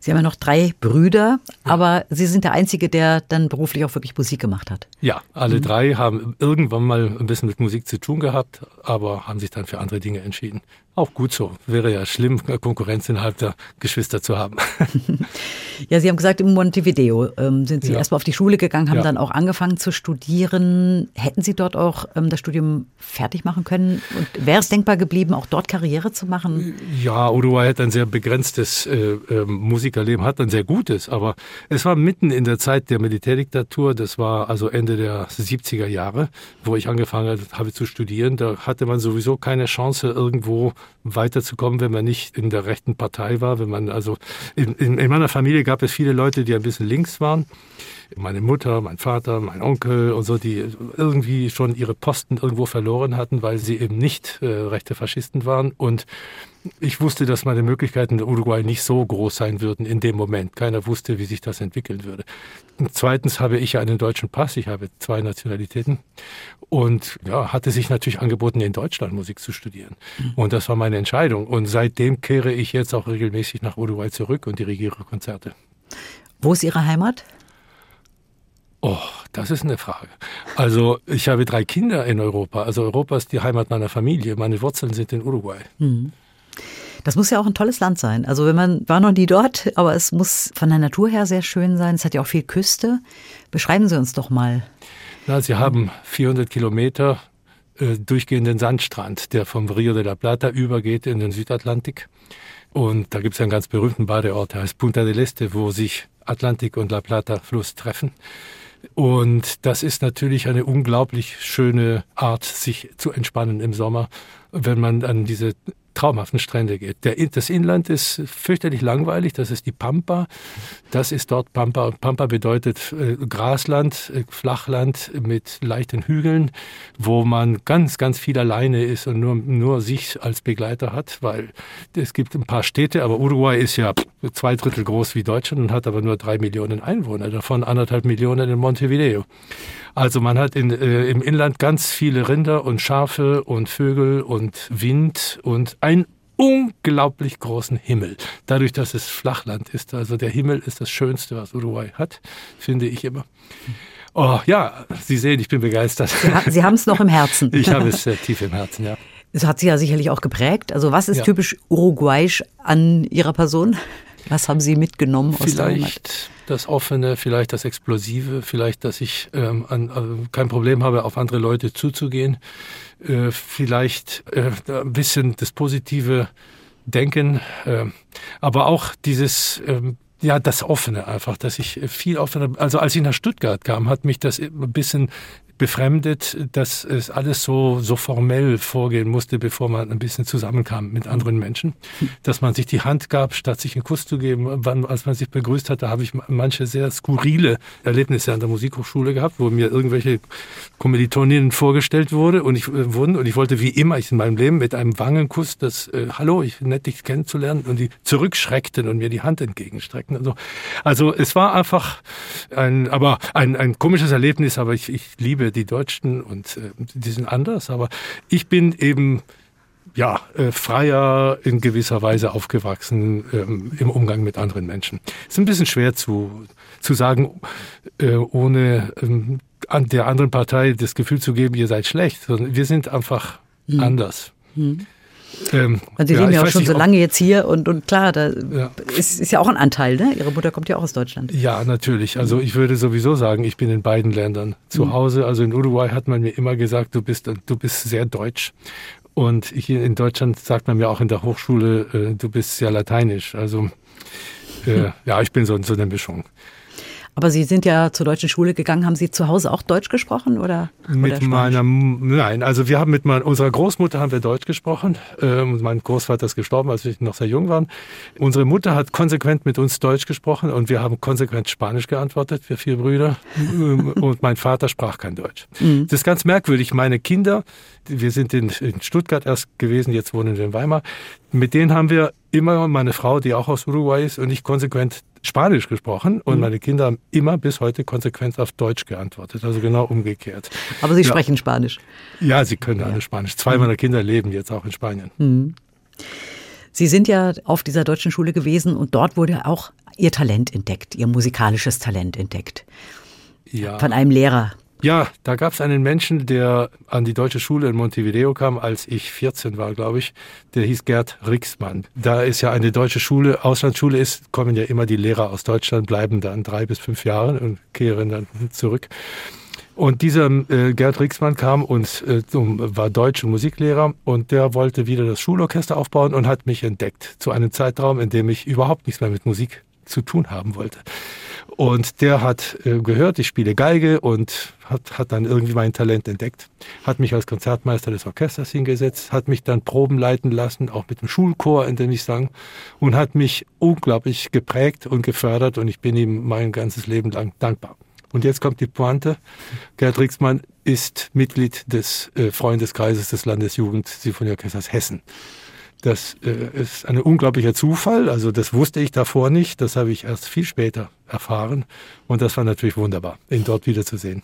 Sie haben ja noch drei Brüder, aber Sie sind der Einzige, der dann beruflich auch wirklich Musik gemacht hat. Ja, alle mhm. drei haben irgendwann mal ein bisschen mit Musik zu tun gehabt, aber haben sich dann für andere Dinge entschieden. Auch gut so. Wäre ja schlimm, Konkurrenz innerhalb der Geschwister zu haben. [laughs] [laughs] ja, Sie haben gesagt, in Montevideo ähm, sind Sie ja. erstmal auf die Schule gegangen, haben ja. dann auch angefangen zu studieren. Hätten Sie dort auch ähm, das Studium fertig machen können? Und wäre es denkbar geblieben, auch dort Karriere zu machen? Ja, Uruguay hat ein sehr begrenztes äh, äh, Musikerleben, hat ein sehr gutes, aber es war mitten in der Zeit der Militärdiktatur. Das war also Ende der 70er Jahre, wo ich angefangen habe zu studieren. Da hatte man sowieso keine Chance, irgendwo weiterzukommen, wenn man nicht in der rechten Partei war. Wenn man also in, in, in meiner Familie gab es viele Leute, die ein bisschen links waren meine Mutter, mein Vater, mein Onkel und so, die irgendwie schon ihre Posten irgendwo verloren hatten, weil sie eben nicht äh, rechte Faschisten waren. Und ich wusste, dass meine Möglichkeiten in Uruguay nicht so groß sein würden in dem Moment. Keiner wusste, wie sich das entwickeln würde. Und zweitens habe ich einen deutschen Pass. Ich habe zwei Nationalitäten und ja, hatte sich natürlich angeboten, in Deutschland Musik zu studieren. Mhm. Und das war meine Entscheidung. Und seitdem kehre ich jetzt auch regelmäßig nach Uruguay zurück und dirigiere Konzerte. Wo ist Ihre Heimat? Oh, das ist eine Frage. Also ich habe drei Kinder in Europa. Also Europa ist die Heimat meiner Familie. Meine Wurzeln sind in Uruguay. Mhm. Das muss ja auch ein tolles Land sein. Also wenn man war noch nie dort, aber es muss von der Natur her sehr schön sein. Es hat ja auch viel Küste. Beschreiben Sie uns doch mal. Na, Sie haben 400 Kilometer äh, durchgehenden Sandstrand, der vom Rio de la Plata übergeht in den Südatlantik. Und da gibt es einen ganz berühmten Badeort, der heißt Punta del Este, wo sich Atlantik und La Plata Fluss treffen. Und das ist natürlich eine unglaublich schöne Art, sich zu entspannen im Sommer, wenn man an diese traumhaften Strände geht. Der, das Inland ist fürchterlich langweilig, das ist die Pampa. Das ist dort Pampa. Pampa bedeutet äh, Grasland, äh, Flachland mit leichten Hügeln, wo man ganz, ganz viel alleine ist und nur, nur sich als Begleiter hat, weil es gibt ein paar Städte, aber Uruguay ist ja zwei Drittel groß wie Deutschland und hat aber nur drei Millionen Einwohner, davon anderthalb Millionen in Montevideo. Also man hat in, äh, im Inland ganz viele Rinder und Schafe und Vögel und Wind und einen unglaublich großen Himmel. Dadurch, dass es Flachland ist. Also der Himmel ist das Schönste, was Uruguay hat, finde ich immer. Oh ja, Sie sehen, ich bin begeistert. Sie haben es noch im Herzen. [laughs] Ich habe es sehr tief im Herzen, ja. Es hat Sie ja sicherlich auch geprägt. Also was ist ja. typisch uruguayisch an Ihrer Person? Was haben Sie mitgenommen aus Vielleicht das Offene, vielleicht das Explosive, vielleicht, dass ich ähm, an, äh, kein Problem habe, auf andere Leute zuzugehen. Äh, vielleicht äh, ein bisschen das positive Denken, äh, aber auch dieses ähm, ja, das Offene einfach, dass ich viel offener, also als ich nach Stuttgart kam, hat mich das ein bisschen befremdet, dass es alles so, so formell vorgehen musste, bevor man ein bisschen zusammenkam mit anderen Menschen. Dass man sich die Hand gab, statt sich einen Kuss zu geben. Wann, als man sich begrüßt hat, da habe ich manche sehr skurrile Erlebnisse an der Musikhochschule gehabt, wo mir irgendwelche Kommilitoninnen vorgestellt wurde und ich, äh, wurden und ich wollte wie immer ich in meinem Leben mit einem Wangenkuss das äh, Hallo, ich nett dich kennenzulernen und die zurückschreckten und mir die Hand entgegenstreckten. Also, also es war einfach ein, aber ein, ein komisches Erlebnis, aber ich, ich liebe die Deutschen und äh, die sind anders, aber ich bin eben ja, äh, freier in gewisser Weise aufgewachsen ähm, im Umgang mit anderen Menschen. Ist ein bisschen schwer zu, zu sagen, äh, ohne ähm, an der anderen Partei das Gefühl zu geben, ihr seid schlecht, sondern wir sind einfach mhm. anders. Mhm. Ähm, Sie ja, leben ja auch schon so lange jetzt hier und, und klar, da ja. Ist, ist ja auch ein Anteil, ne? Ihre Mutter kommt ja auch aus Deutschland. Ja, natürlich. Also ich würde sowieso sagen, ich bin in beiden Ländern zu mhm. Hause. Also in Uruguay hat man mir immer gesagt, du bist, du bist sehr deutsch. Und hier in Deutschland sagt man mir auch in der Hochschule, äh, du bist sehr lateinisch. Also äh, ja, ich bin so, so eine Mischung. Aber Sie sind ja zur deutschen Schule gegangen. Haben Sie zu Hause auch Deutsch gesprochen oder? Mit oder meiner, nein, also wir haben mit meiner, unserer Großmutter haben wir Deutsch gesprochen. Ähm, mein Großvater ist gestorben, als wir noch sehr jung waren. Unsere Mutter hat konsequent mit uns Deutsch gesprochen und wir haben konsequent Spanisch geantwortet, wir vier Brüder. Ähm, [laughs] und mein Vater sprach kein Deutsch. Mhm. Das ist ganz merkwürdig. Meine Kinder, wir sind in, in Stuttgart erst gewesen, jetzt wohnen wir in Weimar. Mit denen haben wir immer meine Frau, die auch aus Uruguay ist, und ich konsequent Spanisch gesprochen und mhm. meine Kinder haben immer bis heute konsequent auf Deutsch geantwortet, also genau umgekehrt. Aber Sie ja. sprechen Spanisch? Ja, sie können ja. alle Spanisch. Zwei mhm. meiner Kinder leben jetzt auch in Spanien. Mhm. Sie sind ja auf dieser deutschen Schule gewesen und dort wurde auch Ihr Talent entdeckt, Ihr musikalisches Talent entdeckt. Ja. Von einem Lehrer. Ja, da gab es einen Menschen, der an die deutsche Schule in Montevideo kam, als ich 14 war, glaube ich. Der hieß Gerd Rixmann. Da ist ja eine deutsche Schule, Auslandsschule ist, kommen ja immer die Lehrer aus Deutschland, bleiben dann drei bis fünf Jahre und kehren dann zurück. Und dieser äh, Gerd Rixmann kam und äh, war deutscher Musiklehrer und der wollte wieder das Schulorchester aufbauen und hat mich entdeckt zu einem Zeitraum, in dem ich überhaupt nichts mehr mit Musik zu tun haben wollte. Und der hat äh, gehört, ich spiele Geige und hat, hat dann irgendwie mein Talent entdeckt, hat mich als Konzertmeister des Orchesters hingesetzt, hat mich dann Proben leiten lassen, auch mit dem Schulchor, in dem ich sang, und hat mich unglaublich geprägt und gefördert und ich bin ihm mein ganzes Leben lang dankbar. Und jetzt kommt die Pointe. Gerd Rixmann ist Mitglied des äh, Freundeskreises des Landesjugend Sinfonieorchesters Hessen. Das äh, ist ein unglaublicher Zufall. Also das wusste ich davor nicht. Das habe ich erst viel später erfahren. Und das war natürlich wunderbar, ihn dort wiederzusehen.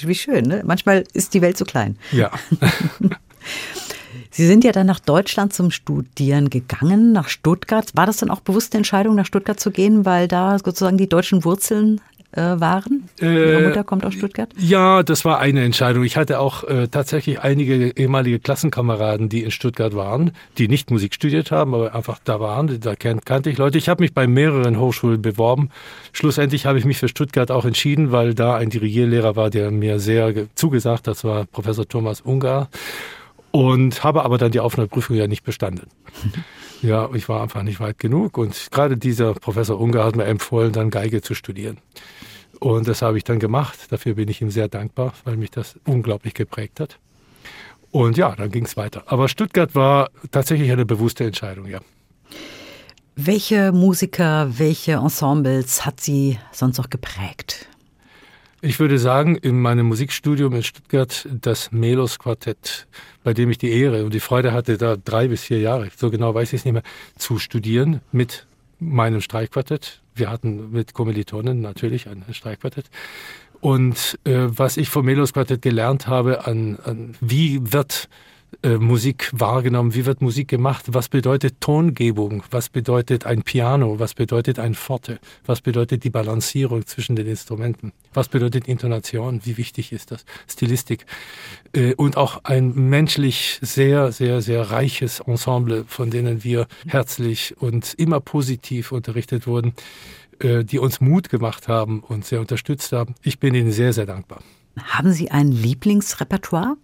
Wie schön, ne? Manchmal ist die Welt so klein. Ja. [laughs] [laughs] Sie sind ja dann nach Deutschland zum Studieren gegangen, nach Stuttgart. War das dann auch bewusste Entscheidung, nach Stuttgart zu gehen, weil da sozusagen die deutschen Wurzeln äh, waren? Ihre äh, Mutter kommt aus Stuttgart? Ja, das war eine Entscheidung. Ich hatte auch äh, tatsächlich einige ehemalige Klassenkameraden, die in Stuttgart waren, die nicht Musik studiert haben, aber einfach da waren. Da kannte ich Leute. Ich habe mich bei mehreren Hochschulen beworben. Schlussendlich habe ich mich für Stuttgart auch entschieden, weil da ein Dirigierlehrer war, der mir sehr zugesagt. Das war Professor Thomas Ungar. Und habe aber dann die Aufnahmeprüfung ja nicht bestanden. Ja, ich war einfach nicht weit genug. Und gerade dieser Professor Ungar hat mir empfohlen, dann Geige zu studieren. Und das habe ich dann gemacht. Dafür bin ich ihm sehr dankbar, weil mich das unglaublich geprägt hat. Und ja, dann ging es weiter. Aber Stuttgart war tatsächlich eine bewusste Entscheidung, ja. Welche Musiker, welche Ensembles hat sie sonst noch geprägt? Ich würde sagen, in meinem Musikstudium in Stuttgart das Melos Quartett, bei dem ich die Ehre und die Freude hatte, da drei bis vier Jahre, so genau weiß ich es nicht mehr, zu studieren mit meinem Streichquartett. Wir hatten mit Kommilitonen natürlich ein Streichquartett. Und äh, was ich vom Melos Quartett gelernt habe, an, an wie wird äh, Musik wahrgenommen, wie wird Musik gemacht, was bedeutet Tongebung, was bedeutet ein Piano, was bedeutet ein Forte, was bedeutet die Balancierung zwischen den Instrumenten, was bedeutet Intonation, wie wichtig ist das, Stilistik. Äh, und auch ein menschlich sehr, sehr, sehr reiches Ensemble, von denen wir herzlich und immer positiv unterrichtet wurden, äh, die uns Mut gemacht haben und sehr unterstützt haben. Ich bin ihnen sehr, sehr dankbar. Haben Sie ein Lieblingsrepertoire?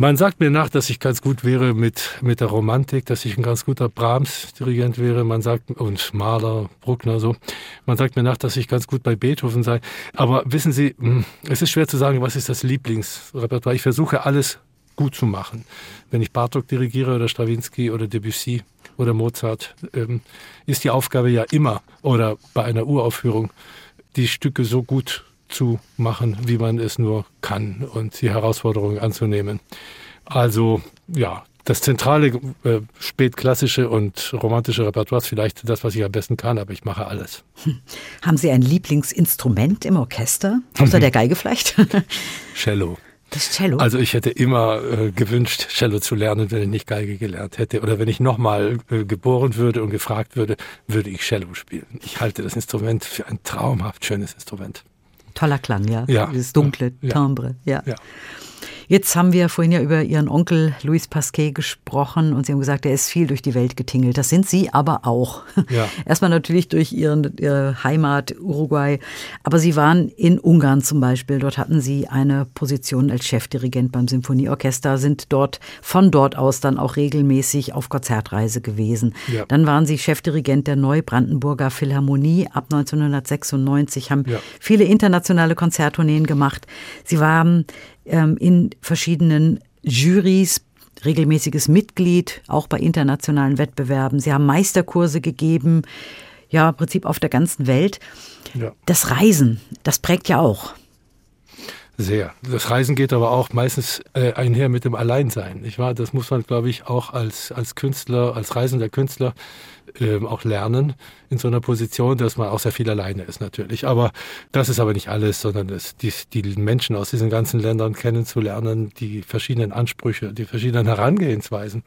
Man sagt mir nach, dass ich ganz gut wäre mit, mit der Romantik, dass ich ein ganz guter Brahms-Dirigent wäre. Man sagt, und Mahler, Bruckner, so. Man sagt mir nach, dass ich ganz gut bei Beethoven sei. Aber wissen Sie, hm, es ist schwer zu sagen, was ist das Lieblingsrepertoire. Ich versuche alles gut zu machen. Wenn ich Bartok dirigiere oder Stravinsky oder Debussy oder Mozart, ähm, ist die Aufgabe ja immer, oder bei einer Uraufführung, die Stücke so gut zu machen, wie man es nur kann und die Herausforderungen anzunehmen. Also ja, das zentrale äh, spätklassische und romantische Repertoire ist vielleicht das, was ich am besten kann, aber ich mache alles. Hm. Haben Sie ein Lieblingsinstrument im Orchester? Außer [laughs] der Geige vielleicht? [laughs] Cello. Das Cello? Also ich hätte immer äh, gewünscht, Cello zu lernen, wenn ich nicht Geige gelernt hätte. Oder wenn ich nochmal äh, geboren würde und gefragt würde, würde ich Cello spielen. Ich halte das Instrument für ein traumhaft schönes Instrument. Toller Klang, ja. ja. Dieses dunkle ja. Timbre, ja. ja. Jetzt haben wir vorhin ja über Ihren Onkel Louis Pasquet gesprochen und Sie haben gesagt, er ist viel durch die Welt getingelt. Das sind Sie aber auch. Ja. [laughs] Erstmal natürlich durch Ihren, Ihre Heimat Uruguay, aber Sie waren in Ungarn zum Beispiel. Dort hatten Sie eine Position als Chefdirigent beim Symphonieorchester, sind dort von dort aus dann auch regelmäßig auf Konzertreise gewesen. Ja. Dann waren Sie Chefdirigent der Neubrandenburger Philharmonie ab 1996, haben ja. viele internationale Konzerttourneen gemacht. Sie waren in verschiedenen Jurys regelmäßiges Mitglied, auch bei internationalen Wettbewerben. Sie haben Meisterkurse gegeben, ja, im Prinzip auf der ganzen Welt. Ja. Das Reisen, das prägt ja auch. Sehr. Das Reisen geht aber auch meistens äh, einher mit dem Alleinsein. Ich war, das muss man, glaube ich, auch als, als Künstler, als reisender Künstler ähm, auch lernen in so einer Position, dass man auch sehr viel alleine ist natürlich. Aber das ist aber nicht alles, sondern das, die, die Menschen aus diesen ganzen Ländern kennenzulernen, die verschiedenen Ansprüche, die verschiedenen Herangehensweisen.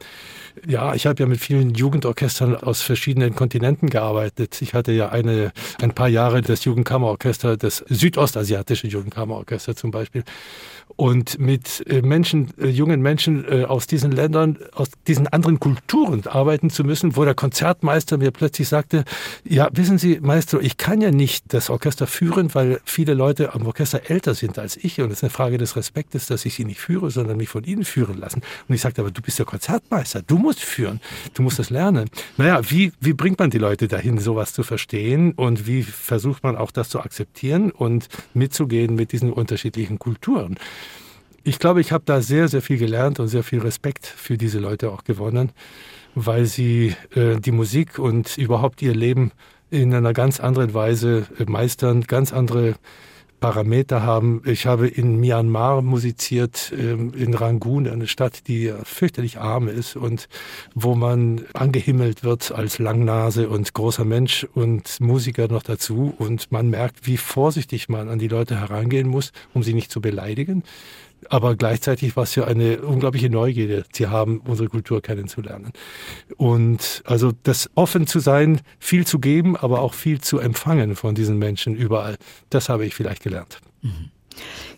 Ja, ich habe ja mit vielen Jugendorchestern aus verschiedenen Kontinenten gearbeitet. Ich hatte ja eine, ein paar Jahre das Jugendkammerorchester, das südostasiatische Jugendkammerorchester zum Beispiel Beispiel und mit äh, Menschen, äh, jungen Menschen äh, aus diesen Ländern, aus diesen anderen Kulturen arbeiten zu müssen, wo der Konzertmeister mir plötzlich sagte, ja, wissen Sie, Maestro, ich kann ja nicht das Orchester führen, weil viele Leute am Orchester älter sind als ich und es ist eine Frage des Respektes, dass ich sie nicht führe, sondern mich von ihnen führen lassen. Und ich sagte, aber du bist der Konzertmeister, du musst führen, du musst das lernen. Naja, wie, wie bringt man die Leute dahin, sowas zu verstehen und wie versucht man auch das zu akzeptieren und mitzugehen mit diesen unterschiedlichen Kulturen? Ich glaube, ich habe da sehr, sehr viel gelernt und sehr viel Respekt für diese Leute auch gewonnen, weil sie äh, die Musik und überhaupt ihr Leben in einer ganz anderen Weise äh, meistern, ganz andere Parameter haben. Ich habe in Myanmar musiziert, ähm, in Rangoon, eine Stadt, die fürchterlich arm ist und wo man angehimmelt wird als Langnase und großer Mensch und Musiker noch dazu. Und man merkt, wie vorsichtig man an die Leute herangehen muss, um sie nicht zu beleidigen aber gleichzeitig war es ja eine unglaubliche Neugierde, sie haben, unsere Kultur kennenzulernen. Und also das offen zu sein, viel zu geben, aber auch viel zu empfangen von diesen Menschen überall, das habe ich vielleicht gelernt. Mhm.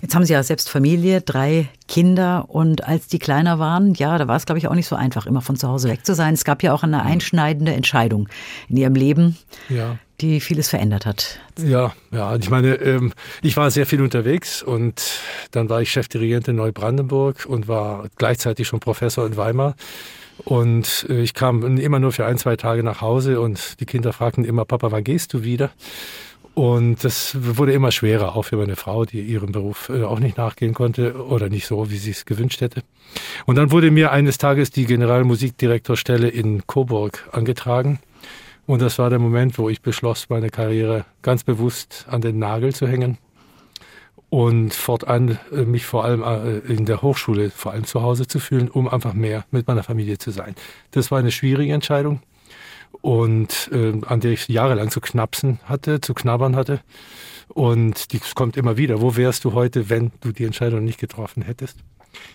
Jetzt haben Sie ja selbst Familie, drei Kinder und als die kleiner waren, ja, da war es, glaube ich, auch nicht so einfach, immer von zu Hause weg zu sein. Es gab ja auch eine einschneidende Entscheidung in Ihrem Leben. Ja die vieles verändert hat. Ja, ja. Ich meine, ähm, ich war sehr viel unterwegs und dann war ich Chefdirigent in Neubrandenburg und war gleichzeitig schon Professor in Weimar. Und äh, ich kam immer nur für ein, zwei Tage nach Hause und die Kinder fragten immer, Papa, wann gehst du wieder? Und das wurde immer schwerer, auch für meine Frau, die ihrem Beruf äh, auch nicht nachgehen konnte oder nicht so, wie sie es gewünscht hätte. Und dann wurde mir eines Tages die Generalmusikdirektorstelle in Coburg angetragen. Und das war der Moment, wo ich beschloss, meine Karriere ganz bewusst an den Nagel zu hängen und fortan äh, mich vor allem äh, in der Hochschule, vor allem zu Hause zu fühlen, um einfach mehr mit meiner Familie zu sein. Das war eine schwierige Entscheidung und äh, an der ich jahrelang zu knapsen hatte, zu knabbern hatte. Und die kommt immer wieder. Wo wärst du heute, wenn du die Entscheidung nicht getroffen hättest?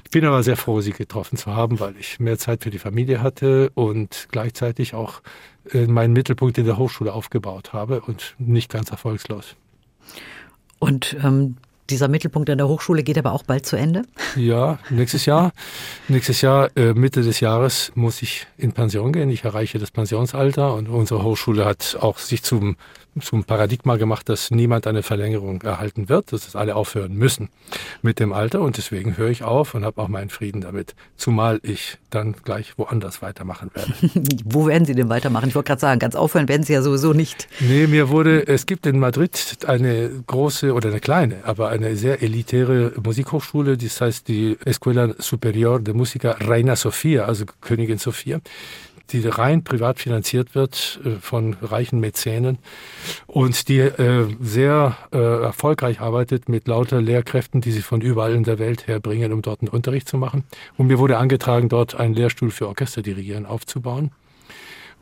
Ich bin aber sehr froh, sie getroffen zu haben, weil ich mehr Zeit für die Familie hatte und gleichzeitig auch meinen Mittelpunkt in der Hochschule aufgebaut habe und nicht ganz erfolgslos. Und ähm, dieser Mittelpunkt an der Hochschule geht aber auch bald zu Ende? Ja, nächstes Jahr. nächstes Jahr, äh, Mitte des Jahres, muss ich in Pension gehen. Ich erreiche das Pensionsalter und unsere Hochschule hat auch sich zum zum Paradigma gemacht, dass niemand eine Verlängerung erhalten wird, dass es alle aufhören müssen mit dem Alter und deswegen höre ich auf und habe auch meinen Frieden damit, zumal ich dann gleich woanders weitermachen werde. [laughs] Wo werden Sie denn weitermachen? Ich wollte gerade sagen, ganz aufhören werden Sie ja sowieso nicht. Nee, mir wurde, es gibt in Madrid eine große oder eine kleine, aber eine sehr elitäre Musikhochschule, das heißt die Escuela Superior de Música Reina Sofia, also Königin Sophia die rein privat finanziert wird äh, von reichen Mäzenen und die äh, sehr äh, erfolgreich arbeitet mit lauter Lehrkräften, die sie von überall in der Welt herbringen, um dort einen Unterricht zu machen. Und mir wurde angetragen, dort einen Lehrstuhl für Orchesterdirigieren aufzubauen.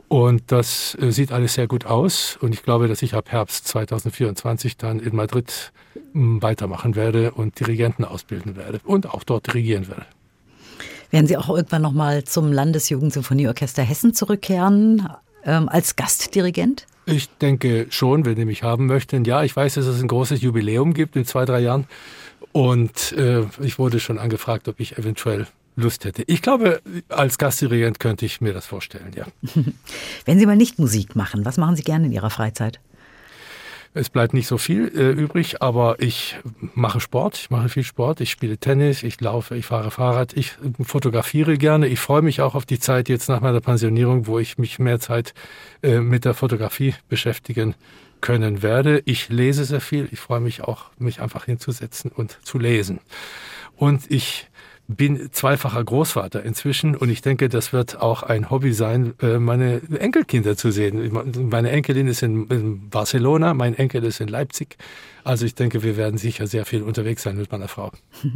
Und das sieht alles sehr gut aus. Und ich glaube, dass ich ab Herbst 2024 dann in Madrid weitermachen werde und Dirigenten ausbilden werde und auch dort dirigieren werde. Werden Sie auch irgendwann nochmal zum Landesjugendsinfonieorchester Hessen zurückkehren ähm, als Gastdirigent? Ich denke schon, wenn die mich haben möchten. Ja, ich weiß, dass es ein großes Jubiläum gibt in zwei, drei Jahren. Und äh, ich wurde schon angefragt, ob ich eventuell Lust hätte. Ich glaube, als Gastdirigent könnte ich mir das vorstellen, ja. [laughs] Wenn Sie mal nicht Musik machen, was machen Sie gerne in Ihrer Freizeit? Es bleibt nicht so viel äh, übrig, aber ich mache Sport, ich mache viel Sport, ich spiele Tennis, ich laufe, ich fahre Fahrrad, ich fotografiere gerne. Ich freue mich auch auf die Zeit jetzt nach meiner Pensionierung, wo ich mich mehr Zeit äh, mit der Fotografie beschäftigen können werde. Ich lese sehr viel, ich freue mich auch, mich einfach hinzusetzen und zu lesen. Und ich bin zweifacher Großvater inzwischen und ich denke, das wird auch ein Hobby sein, äh, meine Enkelkinder zu sehen. Meine Enkelin ist in Barcelona, mein Enkel ist in Leipzig. Also ich denke, wir werden sicher sehr viel unterwegs sein mit meiner Frau. [laughs]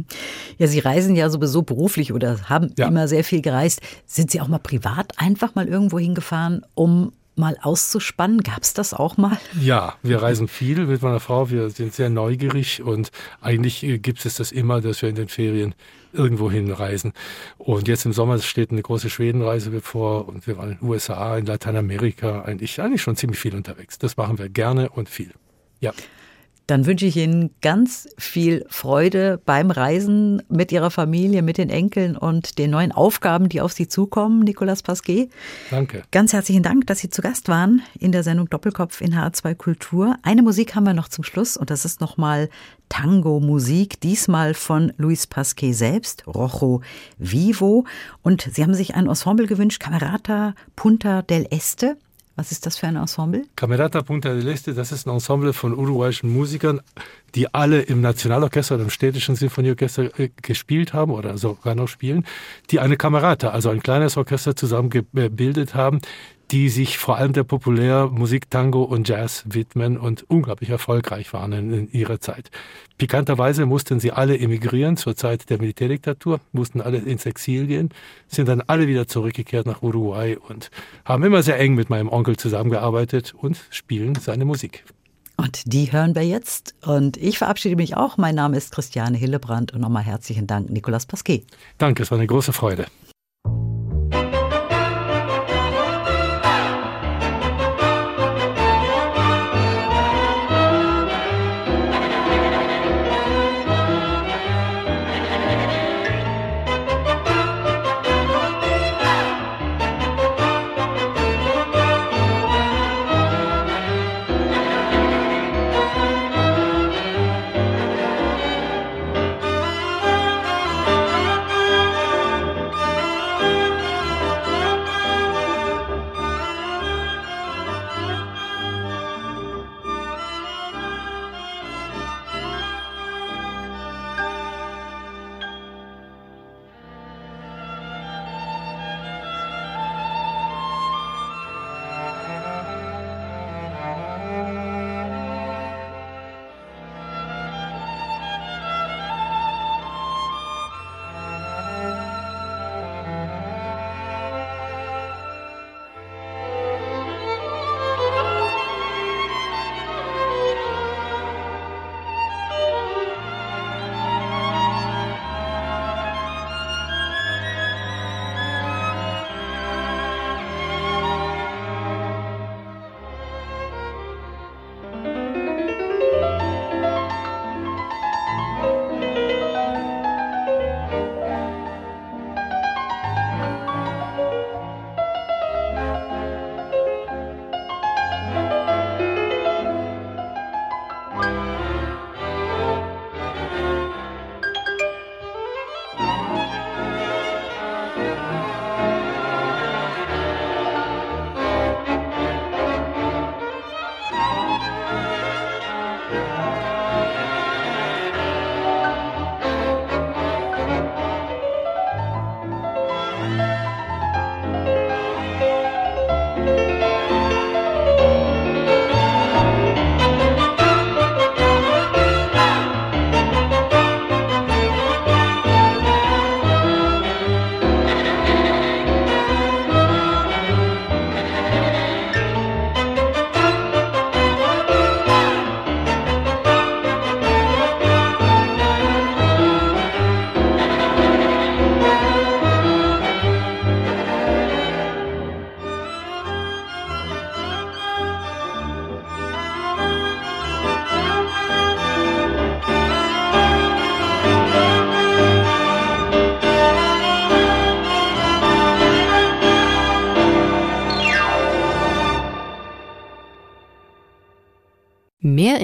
Ja, Sie reisen ja sowieso beruflich oder haben ja. immer sehr viel gereist. Sind Sie auch mal privat einfach mal irgendwo hingefahren, um mal auszuspannen? Gab es das auch mal? [laughs] Ja, wir reisen viel mit meiner Frau. Wir sind sehr neugierig und eigentlich äh, gibt es das immer, dass wir in den Ferien irgendwo hinreisen. Und jetzt im Sommer steht eine große Schwedenreise bevor und wir waren in den USA, in Lateinamerika, eigentlich, eigentlich schon ziemlich viel unterwegs. Das machen wir gerne und viel. Ja. Dann wünsche ich Ihnen ganz viel Freude beim Reisen mit Ihrer Familie, mit den Enkeln und den neuen Aufgaben, die auf Sie zukommen, Nicolas Pasquet. Danke. Ganz herzlichen Dank, dass Sie zu Gast waren in der Sendung Doppelkopf in HR2 Kultur. Eine Musik haben wir noch zum Schluss und das ist nochmal Tango-Musik, diesmal von Luis Pasquet selbst, Rojo Vivo. Und Sie haben sich ein Ensemble gewünscht, Camerata Punta del Este. Was ist das für ein Ensemble? Camerata Punta del Este, das ist ein Ensemble von uruguayischen Musikern, die alle im Nationalorchester oder im städtischen Sinfonieorchester äh, gespielt haben oder sogar noch spielen, die eine Camerata, also ein kleines Orchester zusammengebildet haben, die sich vor allem der Populärmusik, Tango und Jazz widmen und unglaublich erfolgreich waren in, in, ihrer Zeit. Pikanterweise mussten sie alle emigrieren zur Zeit der Militärdiktatur, mussten alle ins Exil gehen, sind dann alle wieder zurückgekehrt nach Uruguay und haben immer sehr eng mit meinem Onkel zusammengearbeitet und spielen seine Musik. Und die hören wir jetzt. Und ich verabschiede mich auch. Mein Name ist Christiane Hillebrand und nochmal herzlichen Dank, Nicolas Pasquet. Danke, es war eine große Freude.